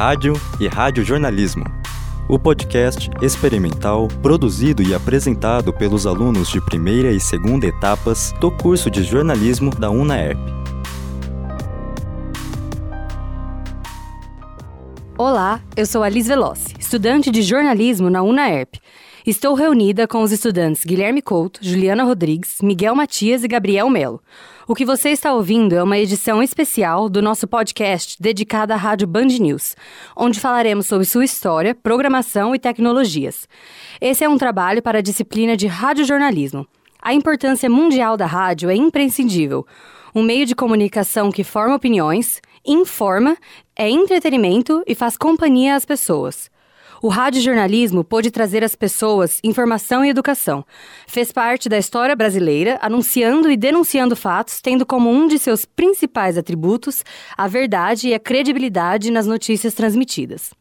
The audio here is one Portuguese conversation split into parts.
Rádio e Radiojornalismo. O podcast experimental produzido e apresentado pelos alunos de primeira e segunda etapas do curso de jornalismo da UNAERP. Olá, eu sou Alice Veloci, estudante de jornalismo na UNAERP. Estou reunida com os estudantes Guilherme Couto, Juliana Rodrigues, Miguel Matias e Gabriel Melo. O que você está ouvindo é uma edição especial do nosso podcast dedicado à Rádio Band News, onde falaremos sobre sua história, programação e tecnologias. Esse é um trabalho para a disciplina de radiojornalismo. A importância mundial da rádio é imprescindível. Um meio de comunicação que forma opiniões, informa, é entretenimento e faz companhia às pessoas. O radiojornalismo pôde trazer às pessoas informação e educação. Fez parte da história brasileira, anunciando e denunciando fatos, tendo como um de seus principais atributos a verdade e a credibilidade nas notícias transmitidas.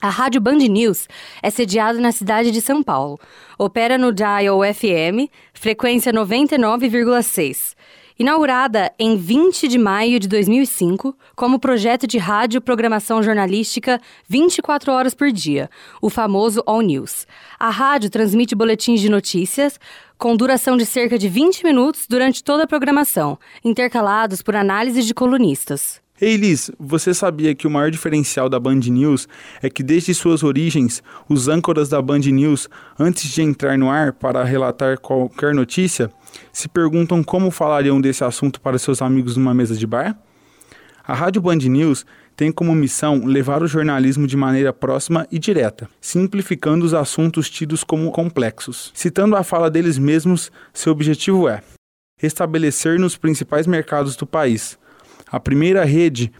A Rádio Band News é sediada na cidade de São Paulo. Opera no dial FM, frequência 99,6 Inaugurada em 20 de maio de 2005 como projeto de rádio programação jornalística 24 horas por dia, o famoso All News. A rádio transmite boletins de notícias com duração de cerca de 20 minutos durante toda a programação, intercalados por análises de colunistas. Ei Liz, você sabia que o maior diferencial da Band News é que desde suas origens, os âncoras da Band News, antes de entrar no ar para relatar qualquer notícia, se perguntam como falariam desse assunto para seus amigos numa mesa de bar? A Rádio Band News tem como missão levar o jornalismo de maneira próxima e direta, simplificando os assuntos tidos como complexos. Citando a fala deles mesmos, seu objetivo é estabelecer nos principais mercados do país a primeira rede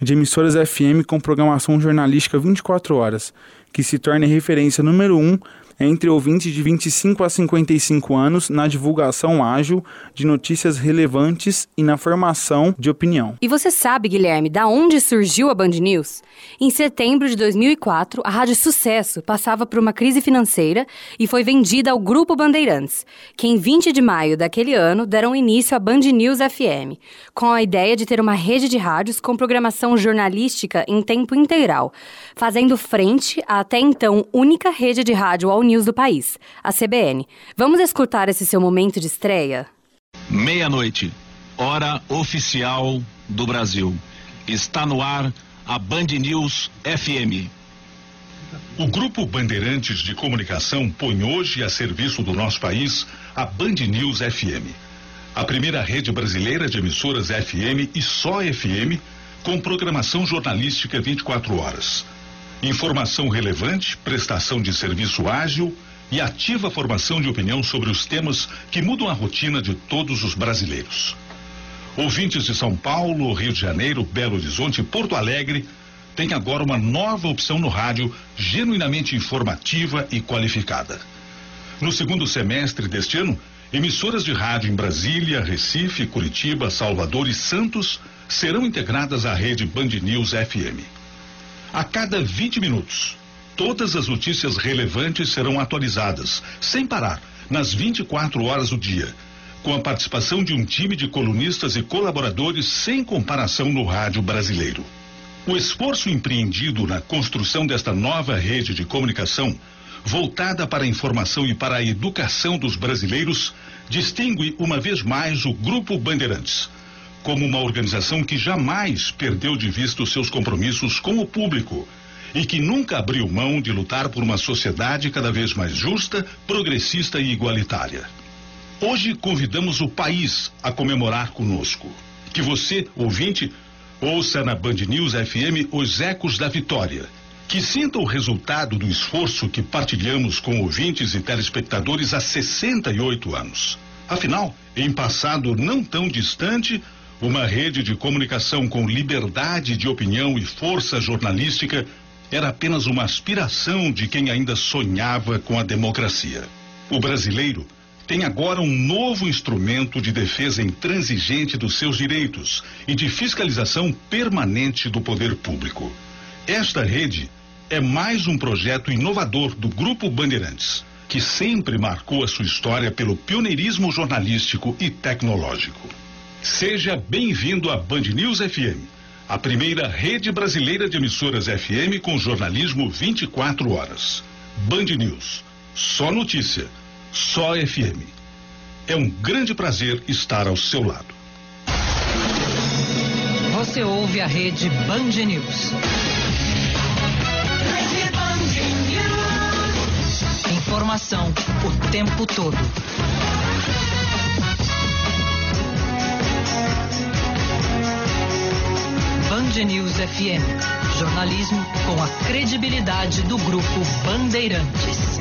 de emissoras FM com programação jornalística 24 horas, que se torna referência número 1 um entre ouvintes de 25 a 55 anos na divulgação ágil de notícias relevantes e na formação de opinião. E você sabe, Guilherme, da onde surgiu a Band News? Em setembro de 2004, a Rádio Sucesso passava por uma crise financeira e foi vendida ao Grupo Bandeirantes, que em 20 de maio daquele ano deram início à Band News FM, com a ideia de ter uma rede de rádios com programação jornalística em tempo integral, fazendo frente à até então única rede de rádio ao News do país, a CBN. Vamos escutar esse seu momento de estreia? Meia-noite, hora oficial do Brasil. Está no ar a Band News FM. O Grupo Bandeirantes de Comunicação põe hoje a serviço do nosso país a Band News FM. A primeira rede brasileira de emissoras FM e só FM com programação jornalística 24 horas informação relevante, prestação de serviço ágil e ativa formação de opinião sobre os temas que mudam a rotina de todos os brasileiros. Ouvintes de São Paulo, Rio de Janeiro, Belo Horizonte e Porto Alegre têm agora uma nova opção no rádio, genuinamente informativa e qualificada. No segundo semestre deste ano, emissoras de rádio em Brasília, Recife, Curitiba, Salvador e Santos serão integradas à rede Band News FM. A cada 20 minutos, todas as notícias relevantes serão atualizadas, sem parar, nas 24 horas do dia, com a participação de um time de colunistas e colaboradores sem comparação no rádio brasileiro. O esforço empreendido na construção desta nova rede de comunicação, voltada para a informação e para a educação dos brasileiros, distingue uma vez mais o Grupo Bandeirantes como uma organização que jamais perdeu de vista os seus compromissos com o público e que nunca abriu mão de lutar por uma sociedade cada vez mais justa, progressista e igualitária. Hoje convidamos o país a comemorar conosco. Que você, ouvinte, ouça na Band News FM os ecos da vitória. Que sinta o resultado do esforço que partilhamos com ouvintes e telespectadores há 68 anos. Afinal, em passado não tão distante, uma rede de comunicação com liberdade de opinião e força jornalística era apenas uma aspiração de quem ainda sonhava com a democracia. O brasileiro tem agora um novo instrumento de defesa intransigente dos seus direitos e de fiscalização permanente do poder público. Esta rede é mais um projeto inovador do Grupo Bandeirantes, que sempre marcou a sua história pelo pioneirismo jornalístico e tecnológico. Seja bem-vindo à Band News FM, a primeira rede brasileira de emissoras FM com jornalismo 24 horas. Band News. Só notícia. Só FM. É um grande prazer estar ao seu lado. Você ouve a rede Band News. Informação o tempo todo. Band News FM. Jornalismo com a credibilidade do Grupo Bandeirantes.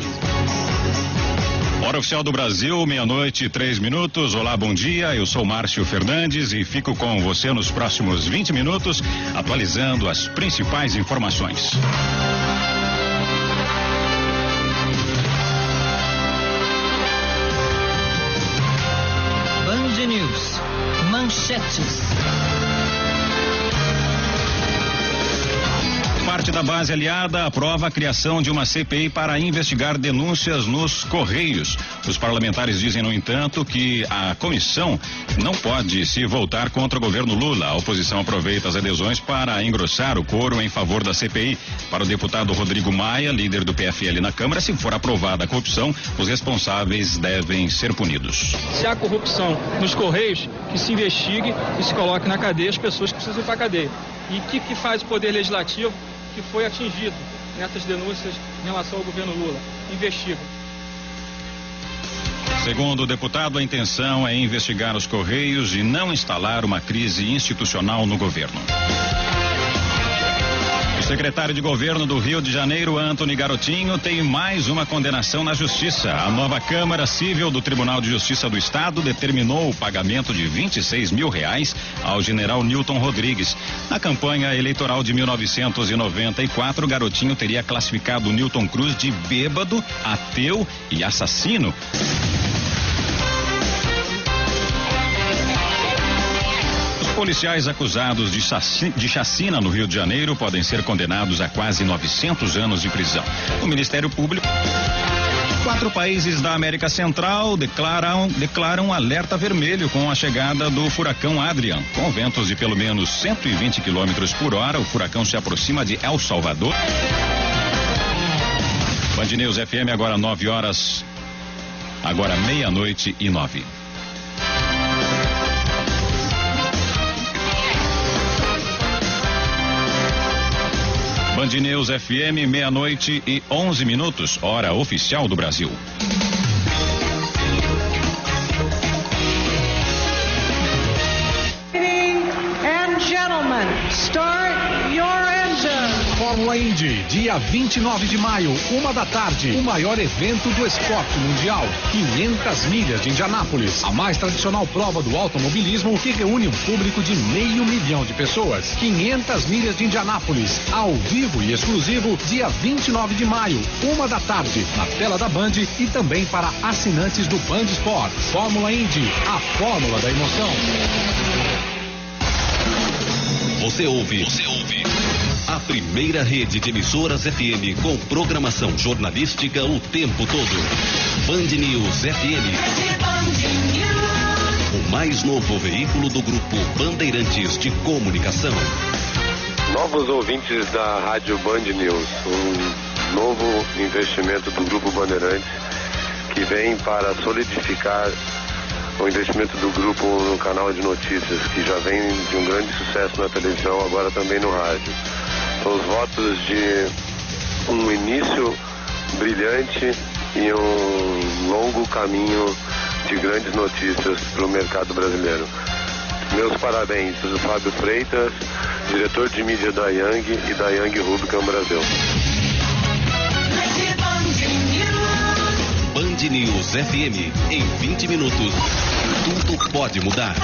Hora Oficial do Brasil, meia-noite, três minutos. Olá, bom dia. Eu sou Márcio Fernandes e fico com você nos próximos 20 minutos, atualizando as principais informações. Band News. Manchetes. Parte da base aliada aprova a criação de uma CPI para investigar denúncias nos Correios. Os parlamentares dizem, no entanto, que a comissão não pode se voltar contra o governo Lula. A oposição aproveita as adesões para engrossar o coro em favor da CPI. Para o deputado Rodrigo Maia, líder do PFL na Câmara, se for aprovada a corrupção, os responsáveis devem ser punidos. Se há corrupção nos Correios, que se investigue e se coloque na cadeia as pessoas que precisam ir para a cadeia. E o que, que faz o Poder Legislativo que foi atingido nessas denúncias em relação ao governo Lula. Investigam. Segundo o deputado, a intenção é investigar os Correios e não instalar uma crise institucional no governo. O secretário de governo do Rio de Janeiro, Antony Garotinho, tem mais uma condenação na justiça. A nova Câmara Civil do Tribunal de Justiça do Estado determinou o pagamento de 26 mil reais ao general Newton Rodrigues. Na campanha eleitoral de 1994, Garotinho teria classificado Newton Cruz de bêbado, ateu e assassino. Policiais acusados de, chaci de chacina no Rio de Janeiro podem ser condenados a quase 900 anos de prisão. O Ministério Público. Quatro países da América Central declaram, declaram alerta vermelho com a chegada do furacão Adrian. Com ventos de pelo menos 120 km por hora, o furacão se aproxima de El Salvador. Band News FM agora 9 horas. Agora meia-noite e nove. Band News FM, meia-noite e 11 minutos, hora oficial do Brasil. Fórmula Indy, dia 29 de maio, uma da tarde, o maior evento do esporte mundial. 500 milhas de Indianápolis, a mais tradicional prova do automobilismo que reúne um público de meio milhão de pessoas. 500 milhas de Indianápolis, ao vivo e exclusivo, dia 29 de maio, uma da tarde, na tela da Band e também para assinantes do Band Sport. Fórmula Indy, a fórmula da emoção. Você ouve. Você ouve. A primeira rede de emissoras FM com programação jornalística o tempo todo. Band News FM. O mais novo veículo do grupo Bandeirantes de Comunicação. Novos ouvintes da Rádio Band News. Um novo investimento do grupo Bandeirantes que vem para solidificar o investimento do grupo no canal de notícias, que já vem de um grande sucesso na televisão, agora também no rádio. São os votos de um início brilhante e um longo caminho de grandes notícias para o mercado brasileiro. Meus parabéns, Fábio Freitas, diretor de mídia da Yang e da Yang Rubicon Brasil. Band News FM. Em 20 minutos, tudo pode mudar.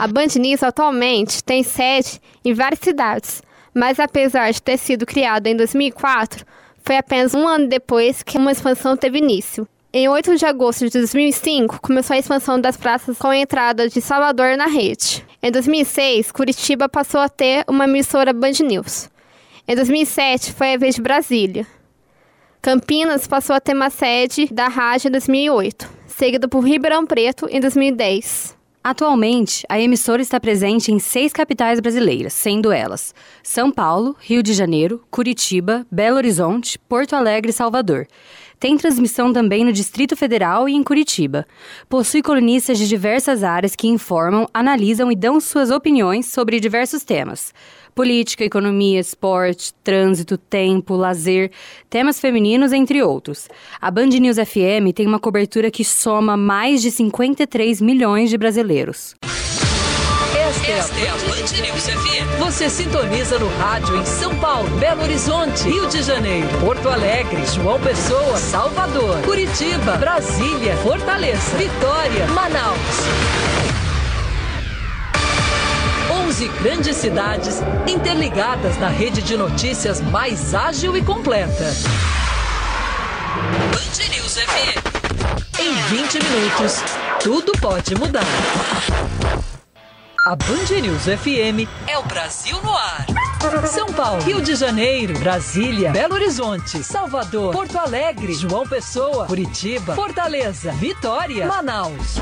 A Band News atualmente tem sede em várias cidades, mas apesar de ter sido criada em 2004, foi apenas um ano depois que uma expansão teve início. Em 8 de agosto de 2005, começou a expansão das praças com a entrada de Salvador na rede. Em 2006, Curitiba passou a ter uma emissora Band News. Em 2007, foi a vez de Brasília. Campinas passou a ter uma sede da rádio em 2008, seguido por Ribeirão Preto em 2010. Atualmente, a emissora está presente em seis capitais brasileiras, sendo elas São Paulo, Rio de Janeiro, Curitiba, Belo Horizonte, Porto Alegre e Salvador. Tem transmissão também no Distrito Federal e em Curitiba. Possui colunistas de diversas áreas que informam, analisam e dão suas opiniões sobre diversos temas política, economia, esporte, trânsito, tempo, lazer, temas femininos, entre outros. A Band News FM tem uma cobertura que soma mais de 53 milhões de brasileiros. Esta é a Band News FM. Você sintoniza no rádio em São Paulo, Belo Horizonte, Rio de Janeiro, Porto Alegre, João Pessoa, Salvador, Curitiba, Brasília, Fortaleza, Vitória, Manaus. 11 grandes cidades interligadas na rede de notícias mais ágil e completa. Band News FM. Em 20 minutos, tudo pode mudar. A Band News FM é o Brasil no ar. São Paulo, Rio de Janeiro, Brasília, Belo Horizonte, Salvador, Porto Alegre, João Pessoa, Curitiba, Fortaleza, Vitória, Manaus.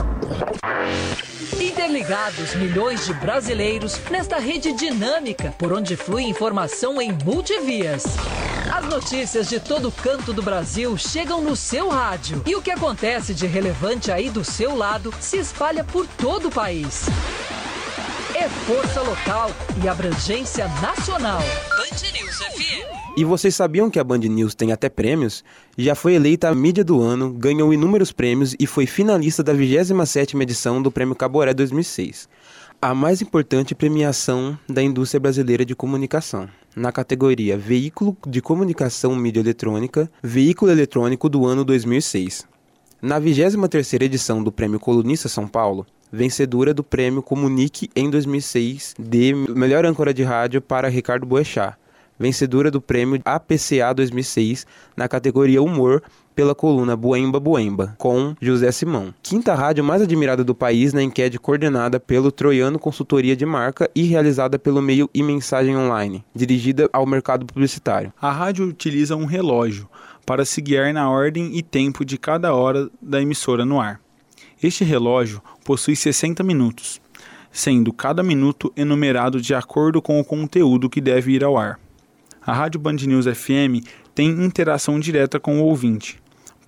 Interligados milhões de brasileiros nesta rede dinâmica por onde flui informação em multivias. As notícias de todo canto do Brasil chegam no seu rádio e o que acontece de relevante aí do seu lado se espalha por todo o país. É força local e abrangência nacional. Band News FM. E vocês sabiam que a Band News tem até prêmios? Já foi eleita a mídia do ano, ganhou inúmeros prêmios e foi finalista da 27ª edição do Prêmio Caboré 2006. A mais importante premiação da indústria brasileira de comunicação, na categoria Veículo de Comunicação Mídia Eletrônica, Veículo Eletrônico do ano 2006. Na 23ª edição do Prêmio Colunista São Paulo, vencedora do Prêmio Comunique em 2006 de Melhor Âncora de Rádio para Ricardo Boechat, vencedora do prêmio APCA 2006 na categoria Humor pela coluna Buemba Buemba, com José Simão. Quinta rádio mais admirada do país na enquete coordenada pelo Troiano Consultoria de Marca e realizada pelo meio e mensagem online, dirigida ao mercado publicitário. A rádio utiliza um relógio para se guiar na ordem e tempo de cada hora da emissora no ar. Este relógio possui 60 minutos, sendo cada minuto enumerado de acordo com o conteúdo que deve ir ao ar. A Rádio Band News FM tem interação direta com o ouvinte.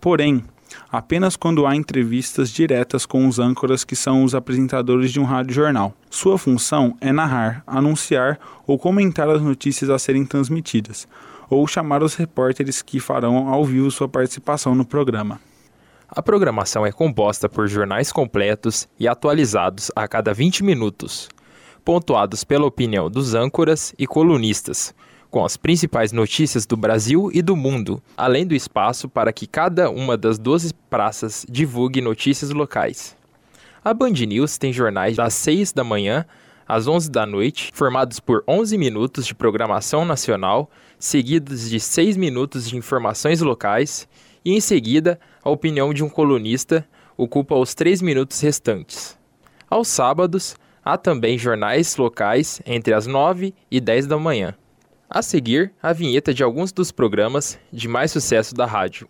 Porém, apenas quando há entrevistas diretas com os âncoras que são os apresentadores de um rádio jornal. Sua função é narrar, anunciar ou comentar as notícias a serem transmitidas, ou chamar os repórteres que farão ao vivo sua participação no programa. A programação é composta por jornais completos e atualizados a cada 20 minutos, pontuados pela opinião dos âncoras e colunistas, com as principais notícias do Brasil e do mundo, além do espaço para que cada uma das 12 praças divulgue notícias locais. A Band News tem jornais das 6 da manhã às 11 da noite, formados por 11 minutos de programação nacional, seguidos de 6 minutos de informações locais, e em seguida, a opinião de um colunista ocupa os 3 minutos restantes. Aos sábados, há também jornais locais entre as 9 e 10 da manhã. A seguir, a vinheta de alguns dos programas de mais sucesso da rádio.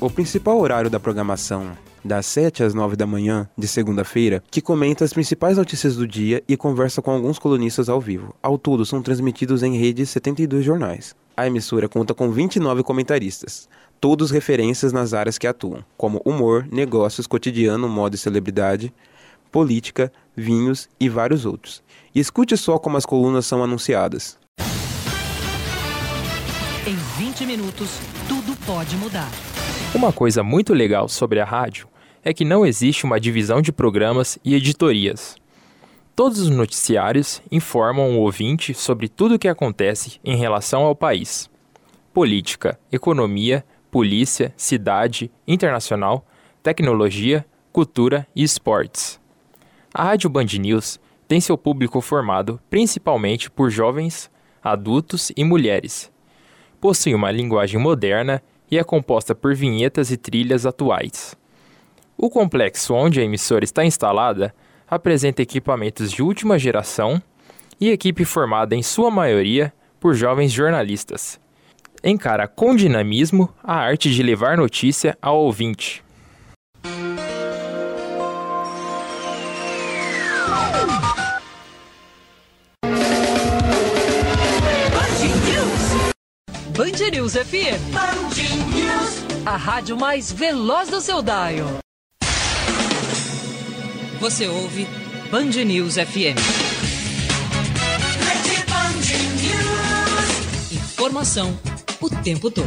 O principal horário da programação, das 7 às 9 da manhã de segunda-feira, que comenta as principais notícias do dia e conversa com alguns colunistas ao vivo. Ao todo, são transmitidos em rede 72 jornais. A emissora conta com 29 comentaristas, todos referências nas áreas que atuam, como humor, negócios, cotidiano, moda e celebridade, política, vinhos e vários outros. E escute só como as colunas são anunciadas. Em 20 minutos, tudo pode mudar. Uma coisa muito legal sobre a rádio é que não existe uma divisão de programas e editorias. Todos os noticiários informam o ouvinte sobre tudo o que acontece em relação ao país. Política, economia, polícia, cidade, internacional, tecnologia, cultura e esportes. A Rádio Band News tem seu público formado principalmente por jovens, adultos e mulheres. Possui uma linguagem moderna e é composta por vinhetas e trilhas atuais. O complexo onde a emissora está instalada apresenta equipamentos de última geração e equipe formada em sua maioria por jovens jornalistas. Encara com dinamismo a arte de levar notícia ao ouvinte. Band News FM. Band News. A rádio mais veloz do seu dial. Você ouve Band News FM. Band News. Informação o tempo todo.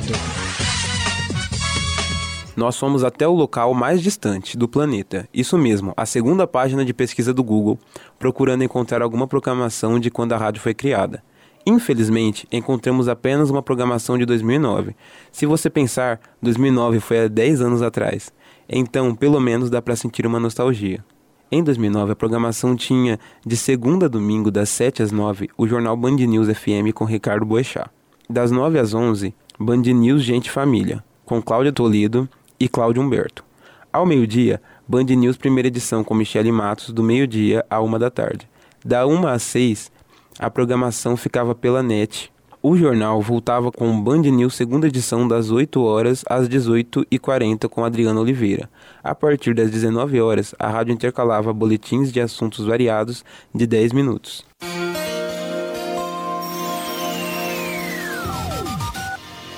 Nós fomos até o local mais distante do planeta, isso mesmo, a segunda página de pesquisa do Google, procurando encontrar alguma proclamação de quando a rádio foi criada. Infelizmente, encontramos apenas uma programação de 2009. Se você pensar, 2009 foi há 10 anos atrás. Então, pelo menos dá para sentir uma nostalgia. Em 2009, a programação tinha, de segunda a domingo, das 7 às 9, o jornal Band News FM com Ricardo Boechat. Das 9 às 11, Band News Gente Família, com Cláudia Toledo e Cláudio Humberto. Ao meio-dia, Band News Primeira Edição com Michele Matos, do meio-dia à 1 da tarde. Da 1 às 6, a programação ficava pela net. O jornal voltava com Band News segunda edição das 8 horas às 18h40 com Adriana Oliveira. A partir das 19 horas, a rádio intercalava boletins de assuntos variados de 10 minutos.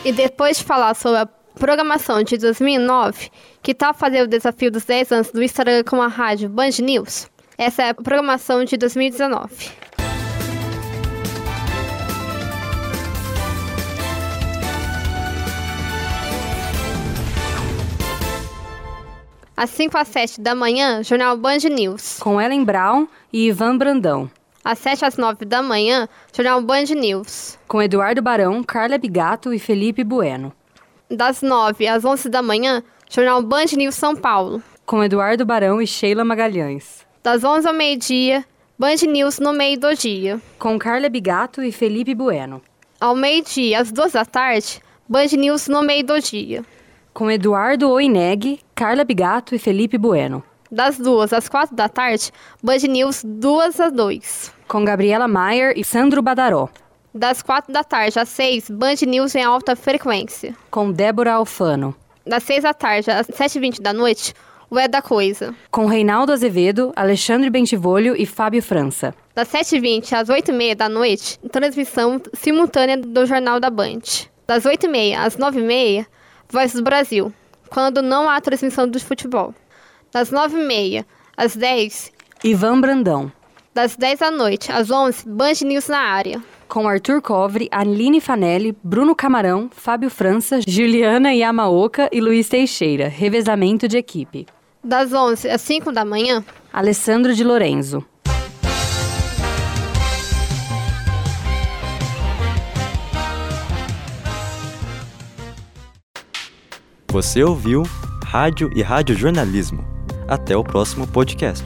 E depois de falar sobre a programação de 2009, que tal fazer o desafio dos 10 anos do Instagram com a rádio Band News? Essa é a programação de 2019. Às 5 às 7 da manhã, Jornal Band News. Com Ellen Brown e Ivan Brandão. Às 7 às 9 da manhã, Jornal Band News. Com Eduardo Barão, Carla Bigato e Felipe Bueno. Das 9 às 11 da manhã, Jornal Band News São Paulo. Com Eduardo Barão e Sheila Magalhães. Das 11 ao meio-dia, Band News no meio do dia. Com Carla Bigato e Felipe Bueno. Ao meio-dia, às 2 da tarde, Band News no meio do dia com Eduardo Oineg, Carla Bigato e Felipe Bueno. Das duas às quatro da tarde, Band News duas às dois. Com Gabriela Maier e Sandro Badaró. Das quatro da tarde às seis, Band News em alta frequência. Com Débora Alfano. Das seis da tarde às sete e vinte da noite, o É da Coisa. Com Reinaldo Azevedo, Alexandre Bentivolio e Fábio França. Das sete e vinte às oito e meia da noite, transmissão simultânea do Jornal da Band. Das oito e meia às nove e meia, Voz do Brasil, quando não há transmissão do futebol. Das 9h30 às 10 Ivan Brandão. Das 10 da noite às 11 Band News na área. Com Arthur Covre, Aline Fanelli, Bruno Camarão, Fábio França, Juliana Yamaoka e Luiz Teixeira. Revezamento de equipe. Das 11 às 5 da manhã Alessandro de Lorenzo. Você ouviu Rádio e Rádio Jornalismo. Até o próximo podcast.